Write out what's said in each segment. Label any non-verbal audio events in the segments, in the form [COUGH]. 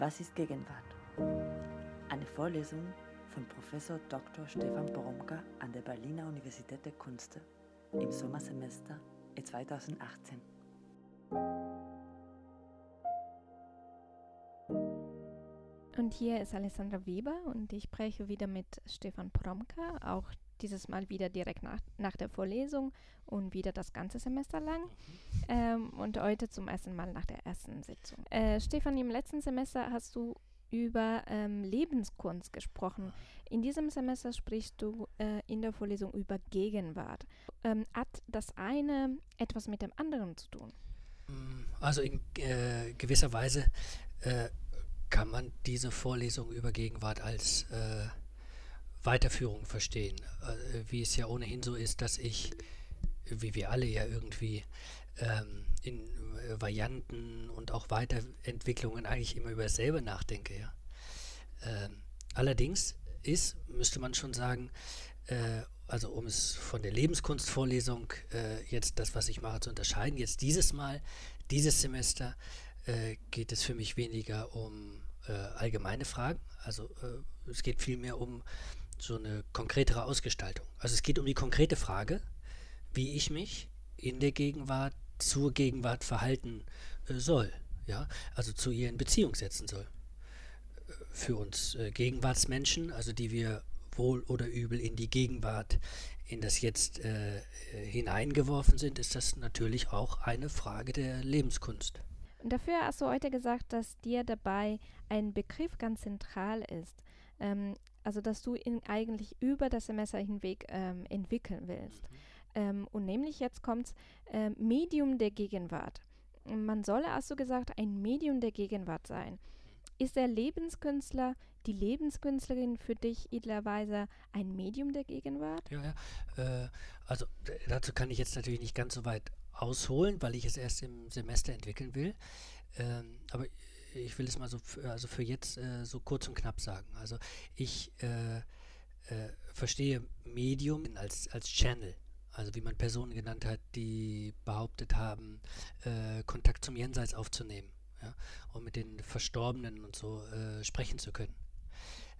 Was ist Gegenwart? Eine Vorlesung von Professor Dr. Stefan Boromka an der Berliner Universität der Künste im Sommersemester 2018. Und hier ist Alessandra Weber und ich spreche wieder mit Stefan Poromka, auch dieses Mal wieder direkt nach, nach der Vorlesung und wieder das ganze Semester lang. Ähm, und heute zum ersten Mal nach der ersten Sitzung. Äh, Stefan, im letzten Semester hast du über ähm, Lebenskunst gesprochen. In diesem Semester sprichst du äh, in der Vorlesung über Gegenwart. Ähm, hat das eine etwas mit dem anderen zu tun? Also in äh, gewisser Weise äh, kann man diese Vorlesung über Gegenwart als äh, Weiterführung verstehen, äh, wie es ja ohnehin so ist, dass ich, wie wir alle ja irgendwie ähm, in äh, Varianten und auch Weiterentwicklungen eigentlich immer über dasselbe nachdenke. Ja? Ähm, allerdings ist, müsste man schon sagen, äh, also um es von der Lebenskunstvorlesung äh, jetzt das, was ich mache, zu unterscheiden, jetzt dieses Mal, dieses Semester äh, geht es für mich weniger um äh, allgemeine Fragen, also es geht vielmehr um so eine konkretere Ausgestaltung. Also es geht um die konkrete Frage, wie ich mich in der Gegenwart zur Gegenwart verhalten äh, soll, ja, also zu ihr in Beziehung setzen soll. Für uns äh, Gegenwartsmenschen, also die wir wohl oder übel in die Gegenwart, in das Jetzt äh, hineingeworfen sind, ist das natürlich auch eine Frage der Lebenskunst. Und dafür hast du heute gesagt, dass dir dabei ein Begriff ganz zentral ist. Ähm, also dass du ihn eigentlich über das Semester hinweg ähm, entwickeln willst. Mhm. Ähm, und nämlich jetzt kommt äh, Medium der Gegenwart. Man solle also gesagt ein Medium der Gegenwart sein. Ist der Lebenskünstler, die Lebenskünstlerin für dich idealerweise ein Medium der Gegenwart? Ja, ja. Äh, also dazu kann ich jetzt natürlich nicht ganz so weit ausholen, weil ich es erst im Semester entwickeln will. Ähm, aber ich will es mal so, für, also für jetzt äh, so kurz und knapp sagen. Also ich äh, äh, verstehe Medium als, als Channel. Also wie man Personen genannt hat, die behauptet haben, äh, Kontakt zum Jenseits aufzunehmen. Ja, und mit den Verstorbenen und so äh, sprechen zu können.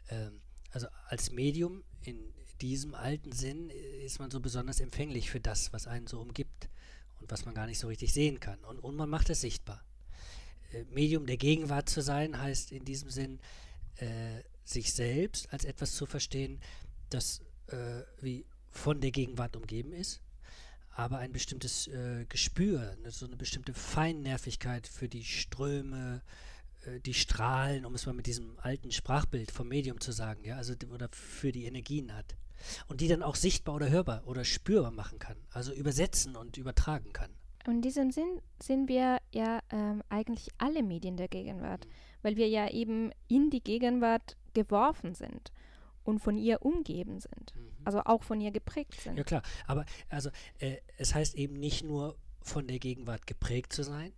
Ähm, also als Medium in diesem alten Sinn ist man so besonders empfänglich für das, was einen so umgibt und was man gar nicht so richtig sehen kann. Und, und man macht es sichtbar. Äh, Medium der Gegenwart zu sein, heißt in diesem Sinn, äh, sich selbst als etwas zu verstehen, das äh, wie von der Gegenwart umgeben ist, aber ein bestimmtes äh, Gespür, ne, so eine bestimmte Feinnervigkeit für die Ströme, äh, die Strahlen, um es mal mit diesem alten Sprachbild vom Medium zu sagen, ja, also oder für die Energien hat. Und die dann auch sichtbar oder hörbar oder spürbar machen kann, also übersetzen und übertragen kann. Und in diesem Sinn sind wir ja ähm, eigentlich alle Medien der Gegenwart, weil wir ja eben in die Gegenwart geworfen sind und von ihr umgeben sind, mhm. also auch von ihr geprägt sind. Ja klar, aber also äh, es heißt eben nicht nur von der Gegenwart geprägt zu sein,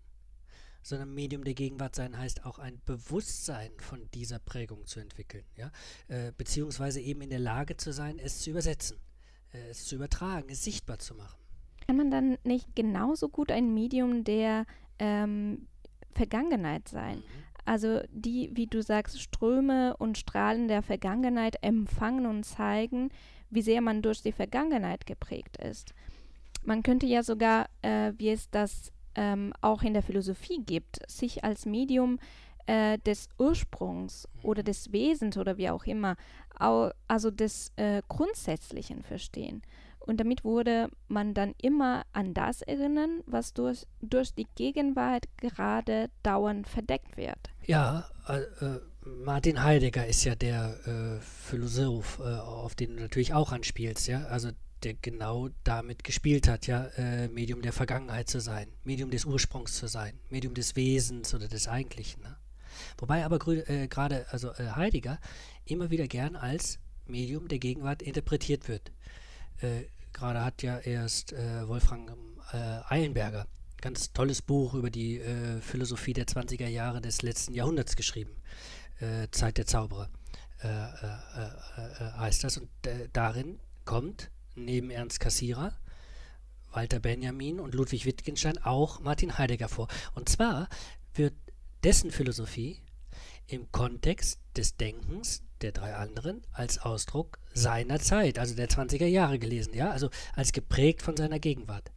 sondern Medium der Gegenwart sein heißt auch ein Bewusstsein von dieser Prägung zu entwickeln, ja, äh, beziehungsweise eben in der Lage zu sein, es zu übersetzen, äh, es zu übertragen, es sichtbar zu machen. Kann man dann nicht genauso gut ein Medium der ähm, Vergangenheit sein? Mhm. Also die, wie du sagst, Ströme und Strahlen der Vergangenheit empfangen und zeigen, wie sehr man durch die Vergangenheit geprägt ist. Man könnte ja sogar, äh, wie es das ähm, auch in der Philosophie gibt, sich als Medium äh, des Ursprungs oder mhm. des Wesens oder wie auch immer, au, also des äh, Grundsätzlichen verstehen. Und damit wurde man dann immer an das erinnern, was durch, durch die Gegenwart gerade dauernd verdeckt wird. Ja, äh, äh Martin Heidegger ist ja der äh, Philosoph, äh, auf den du natürlich auch anspielst, ja. Also der genau damit gespielt hat, ja, äh, Medium der Vergangenheit zu sein, Medium des Ursprungs zu sein, Medium des Wesens oder des Eigentlichen. Ne? Wobei aber äh, gerade also Heidegger immer wieder gern als Medium der Gegenwart interpretiert wird. Äh, Gerade hat ja erst äh, Wolfgang äh, Eilenberger ganz tolles Buch über die äh, Philosophie der 20er Jahre des letzten Jahrhunderts geschrieben. Äh, Zeit der Zauberer äh, heißt das. Und darin kommt neben Ernst Cassirer Walter Benjamin und Ludwig Wittgenstein auch Martin Heidegger vor. Und zwar wird dessen Philosophie im Kontext des Denkens der drei anderen als Ausdruck seiner Zeit, also der 20er Jahre gelesen, ja, also als geprägt von seiner Gegenwart.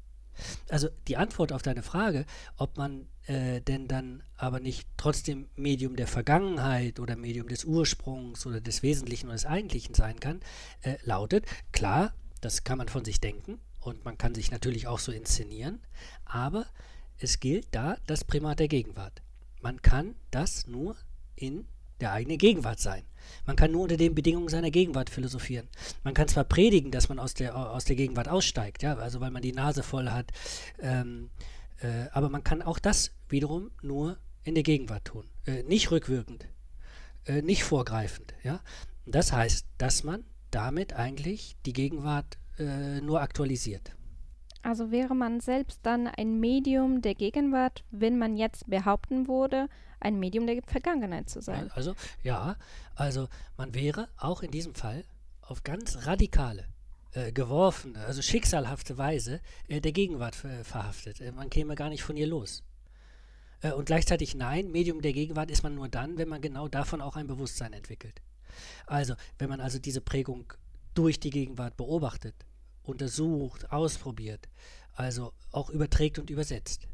Also die Antwort auf deine Frage, ob man äh, denn dann aber nicht trotzdem Medium der Vergangenheit oder Medium des Ursprungs oder des Wesentlichen oder des Eigentlichen sein kann, äh, lautet, klar, das kann man von sich denken und man kann sich natürlich auch so inszenieren, aber es gilt da das Primat der Gegenwart. Man kann das nur in der eigenen Gegenwart sein. Man kann nur unter den Bedingungen seiner Gegenwart philosophieren. Man kann zwar predigen, dass man aus der, aus der Gegenwart aussteigt, ja, also weil man die Nase voll hat, ähm, äh, aber man kann auch das wiederum nur in der Gegenwart tun. Äh, nicht rückwirkend, äh, nicht vorgreifend. Ja? Das heißt, dass man damit eigentlich die Gegenwart äh, nur aktualisiert. Also wäre man selbst dann ein Medium der Gegenwart, wenn man jetzt behaupten würde, ein Medium der Vergangenheit zu sein. Also ja, also man wäre auch in diesem Fall auf ganz radikale, äh, geworfene, also schicksalhafte Weise äh, der Gegenwart verhaftet. Äh, man käme gar nicht von ihr los. Äh, und gleichzeitig nein, Medium der Gegenwart ist man nur dann, wenn man genau davon auch ein Bewusstsein entwickelt. Also, wenn man also diese Prägung durch die Gegenwart beobachtet, untersucht, ausprobiert, also auch überträgt und übersetzt.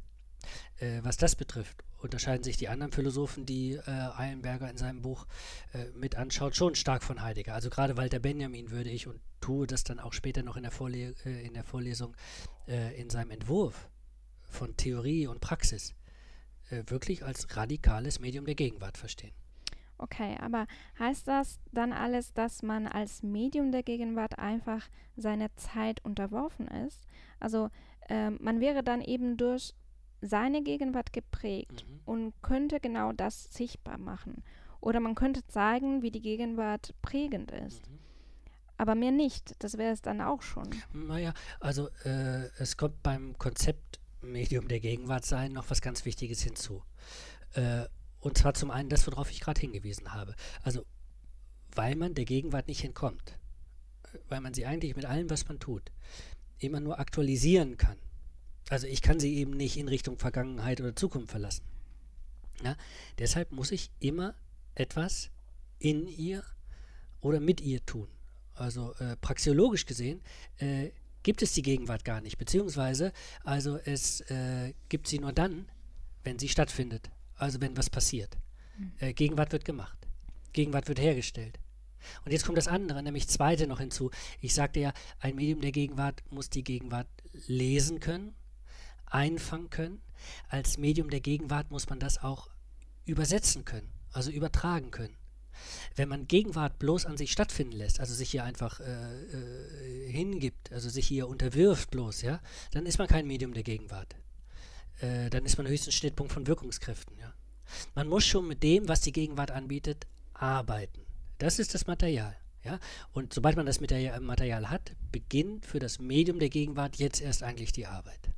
Äh, was das betrifft, unterscheiden sich die anderen Philosophen, die äh, Eilenberger in seinem Buch äh, mit anschaut, schon stark von Heidegger. Also gerade Walter Benjamin würde ich und tue das dann auch später noch in der, Vorle äh, in der Vorlesung äh, in seinem Entwurf von Theorie und Praxis äh, wirklich als radikales Medium der Gegenwart verstehen. Okay, aber heißt das dann alles, dass man als Medium der Gegenwart einfach seiner Zeit unterworfen ist? Also ähm, man wäre dann eben durch seine Gegenwart geprägt mhm. und könnte genau das sichtbar machen. Oder man könnte zeigen, wie die Gegenwart prägend ist. Mhm. Aber mehr nicht. Das wäre es dann auch schon. Naja, also äh, es kommt beim Konzept Medium der Gegenwart sein noch was ganz Wichtiges hinzu. Äh, und zwar zum einen das, worauf ich gerade hingewiesen habe. Also, weil man der Gegenwart nicht entkommt. Weil man sie eigentlich mit allem, was man tut, immer nur aktualisieren kann. Also ich kann sie eben nicht in Richtung Vergangenheit oder Zukunft verlassen. Ja? Deshalb muss ich immer etwas in ihr oder mit ihr tun. Also äh, praxiologisch gesehen äh, gibt es die Gegenwart gar nicht, beziehungsweise also es äh, gibt sie nur dann, wenn sie stattfindet, also wenn was passiert. Mhm. Äh, Gegenwart wird gemacht, Gegenwart wird hergestellt. Und jetzt kommt das andere, nämlich zweite noch hinzu. Ich sagte ja, ein Medium der Gegenwart muss die Gegenwart lesen können, einfangen können. Als Medium der Gegenwart muss man das auch übersetzen können, also übertragen können. Wenn man Gegenwart bloß an sich stattfinden lässt, also sich hier einfach äh, äh, hingibt, also sich hier unterwirft bloß, ja, dann ist man kein Medium der Gegenwart. Äh, dann ist man höchstens Schnittpunkt von Wirkungskräften, ja. Man muss schon mit dem, was die Gegenwart anbietet, arbeiten. Das ist das Material. Ja? Und sobald man das Material hat, beginnt für das Medium der Gegenwart jetzt erst eigentlich die Arbeit.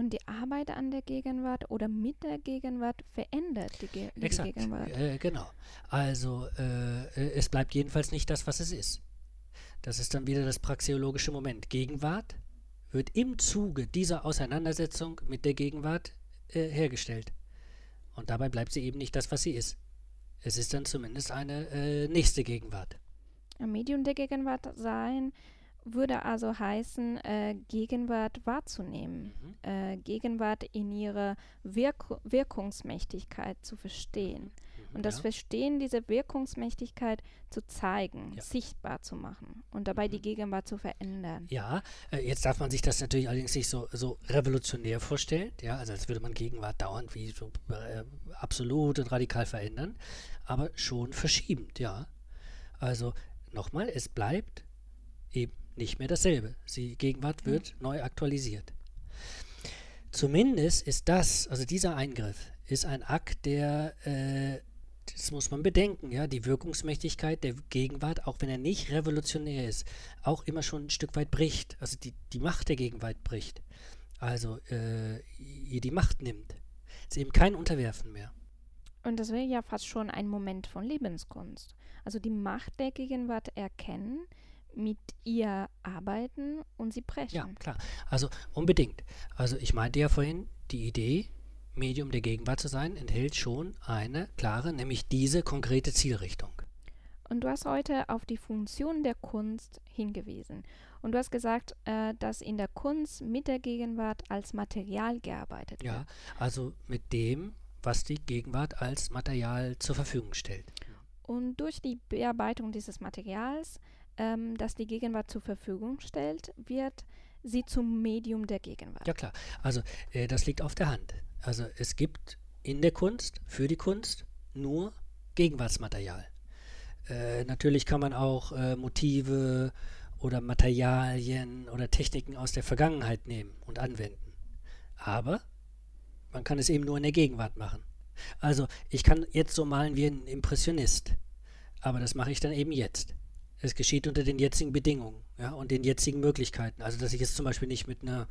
Und die Arbeit an der Gegenwart oder mit der Gegenwart verändert die, Ge die Exakt. Gegenwart. Äh, genau. Also äh, äh, es bleibt jedenfalls nicht das, was es ist. Das ist dann wieder das praxeologische Moment. Gegenwart wird im Zuge dieser Auseinandersetzung mit der Gegenwart äh, hergestellt. Und dabei bleibt sie eben nicht das, was sie ist. Es ist dann zumindest eine äh, nächste Gegenwart. Ein Medium der Gegenwart sein würde also heißen, äh, Gegenwart wahrzunehmen, mhm. äh, Gegenwart in ihrer Wirk Wirkungsmächtigkeit zu verstehen. Mhm, und das ja. Verstehen dieser Wirkungsmächtigkeit zu zeigen, ja. sichtbar zu machen und dabei mhm. die Gegenwart zu verändern. Ja, äh, jetzt darf man sich das natürlich allerdings nicht so, so revolutionär vorstellen, ja, also als würde man Gegenwart dauernd wie so äh, absolut und radikal verändern, aber schon verschiebend, ja. Also nochmal, es bleibt eben nicht mehr dasselbe. Die Gegenwart wird mhm. neu aktualisiert. Zumindest ist das, also dieser Eingriff, ist ein Akt, der, äh, das muss man bedenken, ja, die Wirkungsmächtigkeit der Gegenwart, auch wenn er nicht revolutionär ist, auch immer schon ein Stück weit bricht. Also die, die Macht der Gegenwart bricht. Also äh, ihr die Macht nimmt. Es ist eben kein Unterwerfen mehr. Und das wäre ja fast schon ein Moment von Lebenskunst. Also die Macht der Gegenwart erkennen, mit ihr arbeiten und sie brechen. Ja, klar. Also unbedingt. Also ich meinte ja vorhin, die Idee Medium der Gegenwart zu sein, enthält schon eine klare, nämlich diese konkrete Zielrichtung. Und du hast heute auf die Funktion der Kunst hingewiesen. Und du hast gesagt, äh, dass in der Kunst mit der Gegenwart als Material gearbeitet Ja, wird. also mit dem, was die Gegenwart als Material zur Verfügung stellt. Und durch die Bearbeitung dieses Materials, ähm, das die Gegenwart zur Verfügung stellt, wird sie zum Medium der Gegenwart. Ja klar, also äh, das liegt auf der Hand. Also es gibt in der Kunst, für die Kunst, nur Gegenwartsmaterial. Äh, natürlich kann man auch äh, Motive oder Materialien oder Techniken aus der Vergangenheit nehmen und anwenden. Aber man kann es eben nur in der Gegenwart machen. Also ich kann jetzt so malen wie ein Impressionist, aber das mache ich dann eben jetzt. Es geschieht unter den jetzigen Bedingungen ja, und den jetzigen Möglichkeiten. Also dass ich jetzt zum Beispiel nicht mit einer,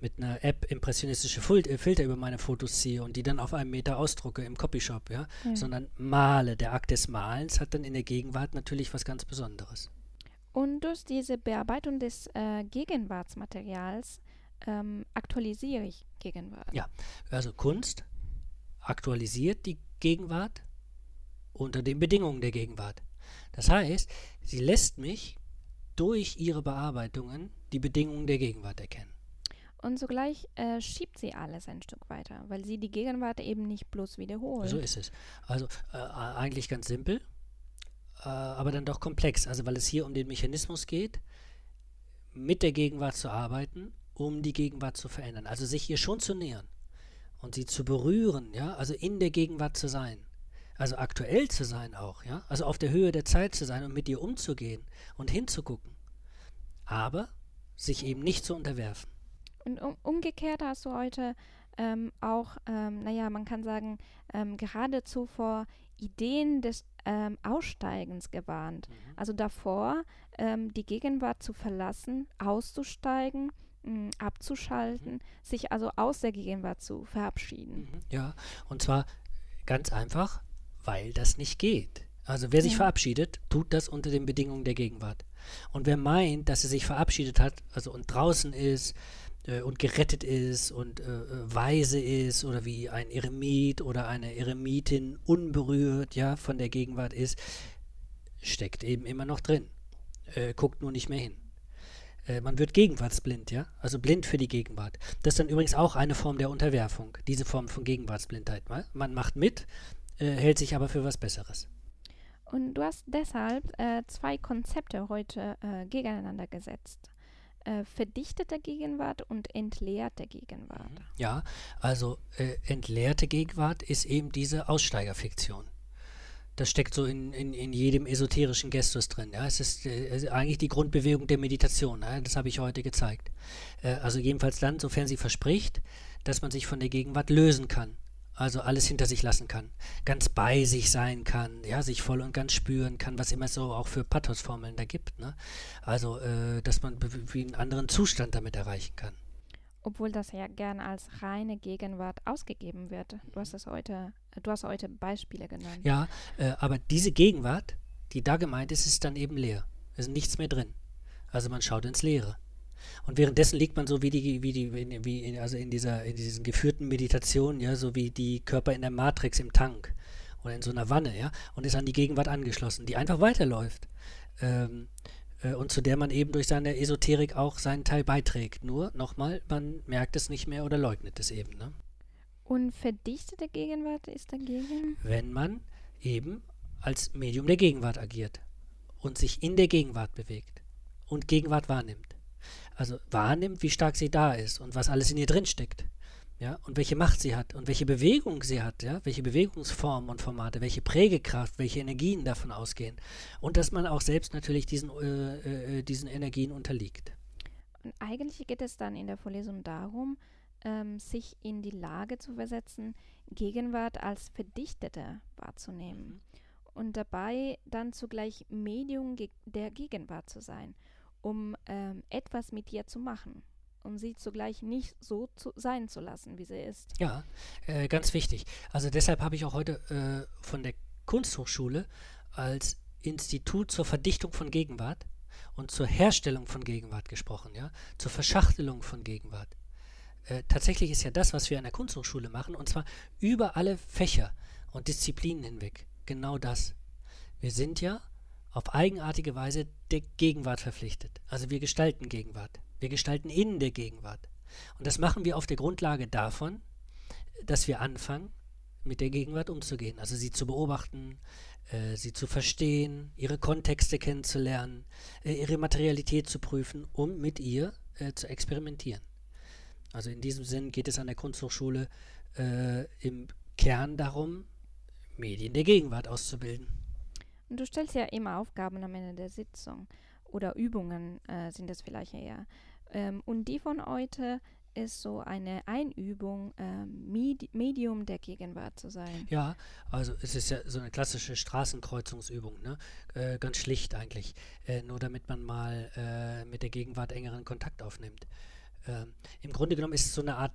mit einer App impressionistische äh, Filter über meine Fotos ziehe und die dann auf einem Meter ausdrucke im Copyshop, ja, Ja. sondern male. Der Akt des Malens hat dann in der Gegenwart natürlich was ganz Besonderes. Und durch diese Bearbeitung des äh, Gegenwartsmaterials ähm, aktualisiere ich Gegenwart. Ja. Also Kunst aktualisiert die Gegenwart unter den Bedingungen der Gegenwart. Das heißt, sie lässt mich durch ihre Bearbeitungen die Bedingungen der Gegenwart erkennen. Und zugleich äh, schiebt sie alles ein Stück weiter, weil sie die Gegenwart eben nicht bloß wiederholt. So ist es. Also äh, eigentlich ganz simpel, äh, aber dann doch komplex. Also weil es hier um den Mechanismus geht, mit der Gegenwart zu arbeiten, um die Gegenwart zu verändern. Also sich ihr schon zu nähern und sie zu berühren, ja, also in der Gegenwart zu sein. Also aktuell zu sein auch, ja, also auf der Höhe der Zeit zu sein und mit ihr umzugehen und hinzugucken. Aber sich eben nicht zu unterwerfen. Und um, umgekehrt hast du heute ähm, auch, ähm, naja, man kann sagen, ähm, geradezu vor Ideen des ähm, Aussteigens gewarnt. Also davor, ähm, die Gegenwart zu verlassen, auszusteigen, mh, abzuschalten, sich also aus der Gegenwart zu verabschieden. Mhm. Ja, und zwar ganz einfach, weil das nicht geht. Also wer sich Ja. verabschiedet, tut das unter den Bedingungen der Gegenwart. Und wer meint, dass er sich verabschiedet hat, also und draußen ist äh, und gerettet ist und äh, äh, weise ist oder wie ein Eremit oder eine Eremitin unberührt, ja, von der Gegenwart ist, steckt eben immer noch drin. Äh, guckt nur nicht mehr hin. Äh, man wird gegenwartsblind, ja, also blind für die Gegenwart. Das ist dann übrigens auch eine Form der Unterwerfung, diese Form von Gegenwartsblindheit. Man macht mit, äh, hält sich aber für was Besseres. Und du hast deshalb äh, zwei Konzepte heute äh, gegeneinander gesetzt. Äh, verdichtete Gegenwart und entleerte Gegenwart. Ja, also äh, entleerte Gegenwart ist eben diese Aussteigerfiktion. Das steckt so in, in, in jedem esoterischen Gestus drin. Ja? Es ist äh, eigentlich die Grundbewegung der Meditation. Ja? Das habe ich heute gezeigt. Äh, also jedenfalls dann, sofern sie verspricht, dass man sich von der Gegenwart lösen kann. Also alles hinter sich lassen kann. Ganz bei sich sein kann, ja, sich voll und ganz spüren kann, was immer so auch für Pathos-Formeln da gibt. Ne? Also, äh, dass man wie einen anderen Zustand damit erreichen kann. Obwohl das ja gern als reine Gegenwart ausgegeben wird. Du hast es heute, du hast heute Beispiele genannt. Ja, äh, aber diese Gegenwart, die da gemeint ist, ist dann eben leer. Es ist nichts mehr drin. Also man schaut ins Leere. Und währenddessen liegt man so wie die, wie die, wie, in, also in dieser, in diesen geführten Meditationen, ja, so wie die Körper in der Matrix im Tank oder in so einer Wanne, ja, und ist an die Gegenwart angeschlossen, die einfach weiterläuft. Ähm, äh, und zu der man eben durch seine Esoterik auch seinen Teil beiträgt. Nur, nochmal, man merkt es nicht mehr oder leugnet es eben. Ne? Und verdichtete Gegenwart ist dagegen? wenn man eben als Medium der Gegenwart agiert und sich in der Gegenwart bewegt und Gegenwart wahrnimmt. Also wahrnimmt, wie stark sie da ist und was alles in ihr drin steckt. Ja, und welche Macht sie hat und welche Bewegung sie hat, ja, welche Bewegungsformen und Formate, welche Prägekraft, welche Energien davon ausgehen. Und dass man auch selbst natürlich diesen, äh, äh, diesen Energien unterliegt. Und eigentlich geht es dann in der Vorlesung darum, ähm, sich in die Lage zu versetzen, Gegenwart als verdichtete wahrzunehmen und dabei dann zugleich Medium ge der Gegenwart zu sein, um ähm, etwas mit ihr zu machen, um sie zugleich nicht so zu sein zu lassen, wie sie ist. Ja, äh, ganz wichtig. Also deshalb habe ich auch heute äh, von der Kunsthochschule als Institut zur Verdichtung von Gegenwart und zur Herstellung von Gegenwart gesprochen, ja, zur Verschachtelung von Gegenwart. äh, tatsächlich ist ja das, was wir an der Kunsthochschule machen, und zwar über alle Fächer und Disziplinen hinweg, genau das. Wir sind ja auf eigenartige Weise der Gegenwart verpflichtet. Also wir gestalten Gegenwart. Wir gestalten in der Gegenwart. Und das machen wir auf der Grundlage davon, dass wir anfangen, mit der Gegenwart umzugehen. Also sie zu beobachten, äh, sie zu verstehen, ihre Kontexte kennenzulernen, äh, ihre Materialität zu prüfen, um mit ihr äh, zu experimentieren. Also in diesem Sinn geht es an der Kunsthochschule äh, im Kern darum, Medien der Gegenwart auszubilden. Und du stellst ja immer Aufgaben am Ende der Sitzung oder Übungen äh, sind das vielleicht eher. Ähm, und die von heute ist so eine Einübung, äh, Medi Medium der Gegenwart zu sein. Ja, also es ist ja so eine klassische Straßenkreuzungsübung, ne? Äh, ganz schlicht eigentlich, äh, nur damit man mal äh, mit der Gegenwart engeren Kontakt aufnimmt. Ähm, Im Grunde genommen ist es so eine Art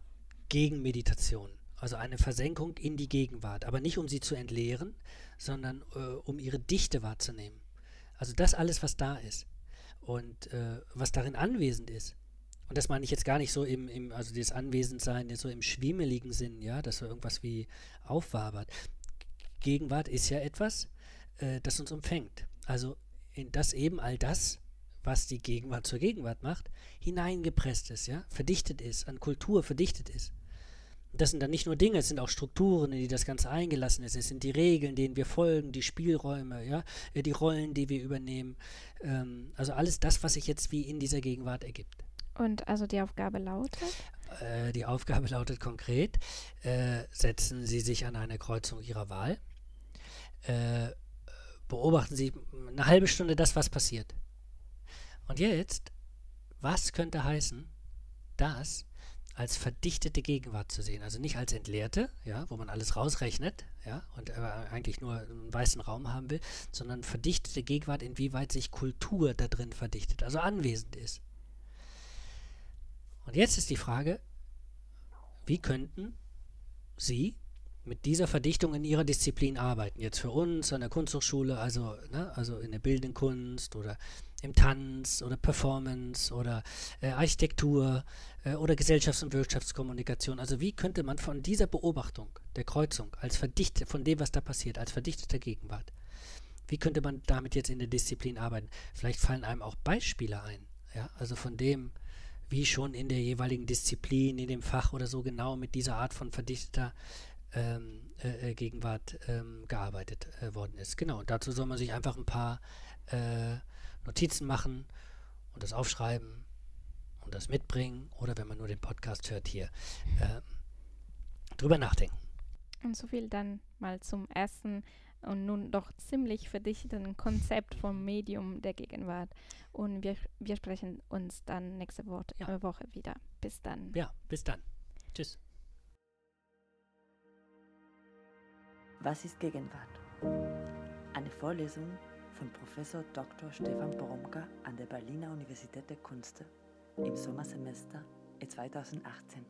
Gegenmeditation, also eine Versenkung in die Gegenwart, aber nicht um sie zu entleeren, sondern äh, um ihre Dichte wahrzunehmen. Also das alles, was da ist und äh, was darin anwesend ist und das meine ich jetzt gar nicht so im, im also das Anwesendsein so im schwimmeligen Sinn, ja, dass so irgendwas wie aufwabert. Gegenwart ist ja etwas, äh, das uns umfängt. Also in das eben all das, was die Gegenwart zur Gegenwart macht, hineingepresst ist, ja, verdichtet ist, an Kultur verdichtet ist. Das sind dann nicht nur Dinge, es sind auch Strukturen, in die das Ganze eingelassen ist. Es sind die Regeln, denen wir folgen, die Spielräume, ja, äh, die Rollen, die wir übernehmen. Ähm, also alles das, was sich jetzt wie in dieser Gegenwart ergibt. Und also die Aufgabe lautet? Äh, die Aufgabe [LAUGHS] lautet konkret, äh, setzen Sie sich an eine Kreuzung Ihrer Wahl, äh, beobachten Sie eine halbe Stunde das, was passiert. Und jetzt, was könnte heißen, das als verdichtete Gegenwart zu sehen, also nicht als entleerte, ja, wo man alles rausrechnet, ja, und äh, eigentlich nur einen weißen Raum haben will, sondern verdichtete Gegenwart, inwieweit sich Kultur da drin verdichtet, also anwesend ist. Und jetzt ist die Frage, wie könnten Sie mit dieser Verdichtung in Ihrer Disziplin arbeiten? Jetzt für uns an der Kunsthochschule, also, ne, also in der bildenden Kunst oder im Tanz oder Performance oder äh, Architektur äh, oder Gesellschafts- und Wirtschaftskommunikation. Also wie könnte man von dieser Beobachtung der Kreuzung als verdichtet, von dem, was da passiert, als verdichteter Gegenwart, wie könnte man damit jetzt in der Disziplin arbeiten? Vielleicht fallen einem auch Beispiele ein, ja, also von dem, wie schon in der jeweiligen Disziplin, in dem Fach oder so genau mit dieser Art von verdichteter ähm, äh, äh, Gegenwart ähm, gearbeitet äh, worden ist. Genau, dazu soll man sich einfach ein paar äh, Notizen machen und das aufschreiben und das mitbringen oder wenn man nur den Podcast hört hier, äh, drüber nachdenken. Und so viel dann mal zum ersten und nun doch ziemlich verdichteten Konzept vom Medium der Gegenwart. Und wir, wir sprechen uns dann nächste Wo ja. Äh, Woche wieder. Bis dann. Ja, bis dann. Tschüss. Was ist Gegenwart? Eine Vorlesung von Professor Dr. Stefan Boromka an der Berliner Universität der Künste im Sommersemester 2018.